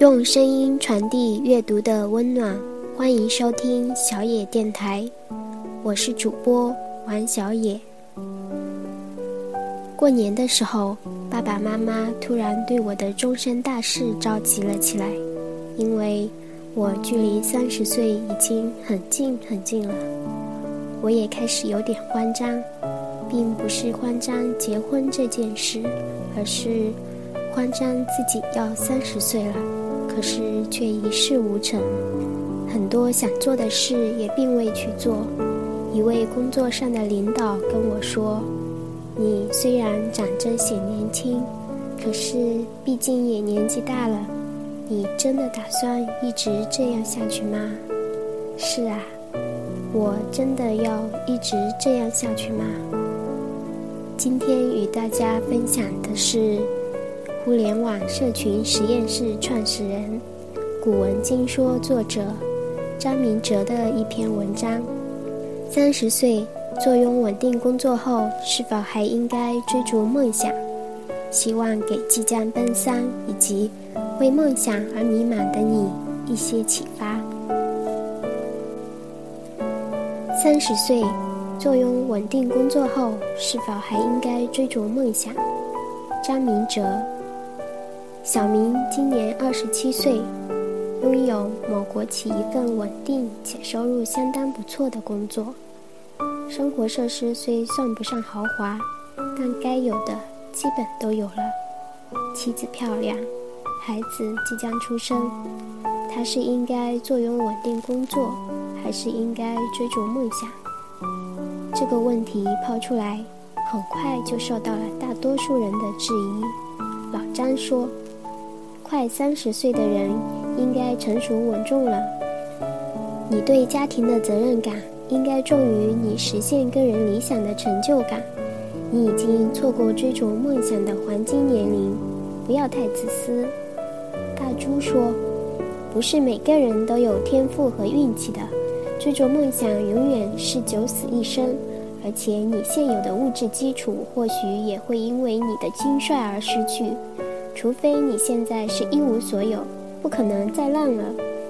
用声音传递阅读的温暖，欢迎收听小野电台，我是主播王小野。过年的时候，爸爸妈妈突然对我的终身大事着急了起来，因为我距离三十岁已经很近很近了，我也开始有点慌张，并不是慌张结婚这件事，而是慌张自己要三十岁了。可是却一事无成，很多想做的事也并未去做。一位工作上的领导跟我说：“你虽然长着显年轻，可是毕竟也年纪大了，你真的打算一直这样下去吗？”是啊，我真的要一直这样下去吗？今天与大家分享的是。互联网社群实验室创始人、古文经说作者张明哲的一篇文章：三十岁坐拥稳定工作后，是否还应该追逐梦想？希望给即将奔三以及为梦想而迷茫的你一些启发。三十岁坐拥稳定工作后，是否还应该追逐梦想？张明哲。小明今年二十七岁，拥有某国企一份稳定且收入相当不错的工作，生活设施虽算不上豪华，但该有的基本都有了。妻子漂亮，孩子即将出生，他是应该坐拥稳定工作，还是应该追逐梦想？这个问题抛出来，很快就受到了大多数人的质疑。老张说。快三十岁的人应该成熟稳重了。你对家庭的责任感应该重于你实现个人理想的成就感。你已经错过追逐梦想的黄金年龄，不要太自私。大猪说：“不是每个人都有天赋和运气的，追逐梦想永远是九死一生，而且你现有的物质基础或许也会因为你的轻率而失去。”除非你现在是一无所有，不可能再浪了，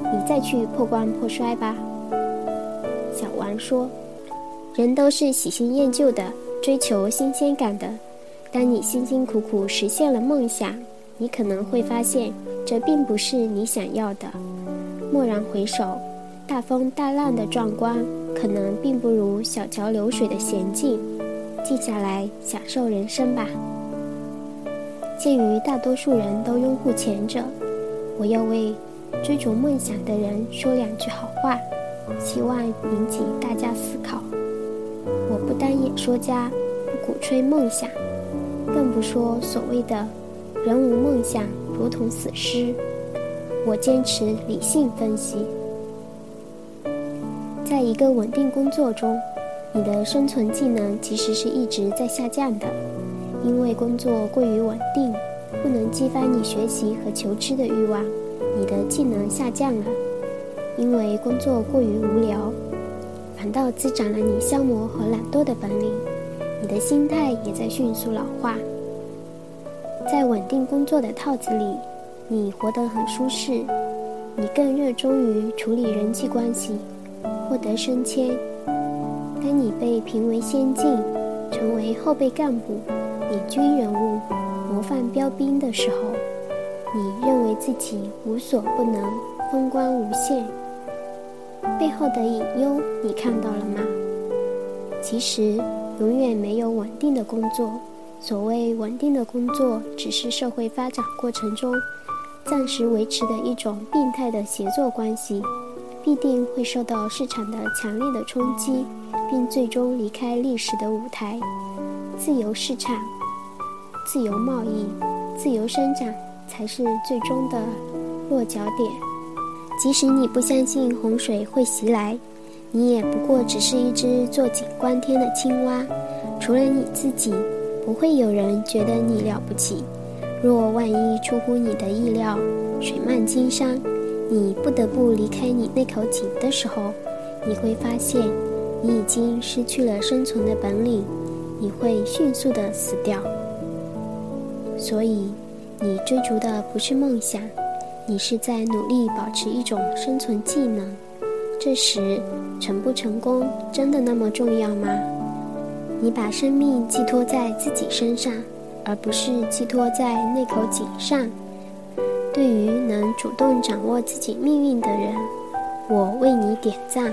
你再去破罐破摔吧。小王说：“人都是喜新厌旧的，追求新鲜感的。当你辛辛苦苦实现了梦想，你可能会发现这并不是你想要的。蓦然回首，大风大浪的壮观，可能并不如小桥流水的娴静。静下来，享受人生吧。”鉴于大多数人都拥护前者，我要为追逐梦想的人说两句好话，希望引起大家思考。我不当演说家，不鼓吹梦想，更不说所谓的“人无梦想如同死尸”。我坚持理性分析。在一个稳定工作中，你的生存技能其实是一直在下降的。因为工作过于稳定，不能激发你学习和求知的欲望，你的技能下降了；因为工作过于无聊，反倒滋长了你消磨和懒惰的本领，你的心态也在迅速老化。在稳定工作的套子里，你活得很舒适，你更热衷于处理人际关系，获得升迁。当你被评为先进，成为后备干部。领军人物、模范标兵的时候，你认为自己无所不能、风光无限，背后的隐忧你看到了吗？其实，永远没有稳定的工作。所谓稳定的工作，只是社会发展过程中暂时维持的一种病态的协作关系，必定会受到市场的强烈的冲击，并最终离开历史的舞台。自由市场。自由贸易、自由生长才是最终的落脚点。即使你不相信洪水会袭来，你也不过只是一只坐井观天的青蛙。除了你自己，不会有人觉得你了不起。若万一出乎你的意料，水漫金山，你不得不离开你那口井的时候，你会发现你已经失去了生存的本领，你会迅速的死掉。所以，你追逐的不是梦想，你是在努力保持一种生存技能。这时，成不成功真的那么重要吗？你把生命寄托在自己身上，而不是寄托在那口井上。对于能主动掌握自己命运的人，我为你点赞。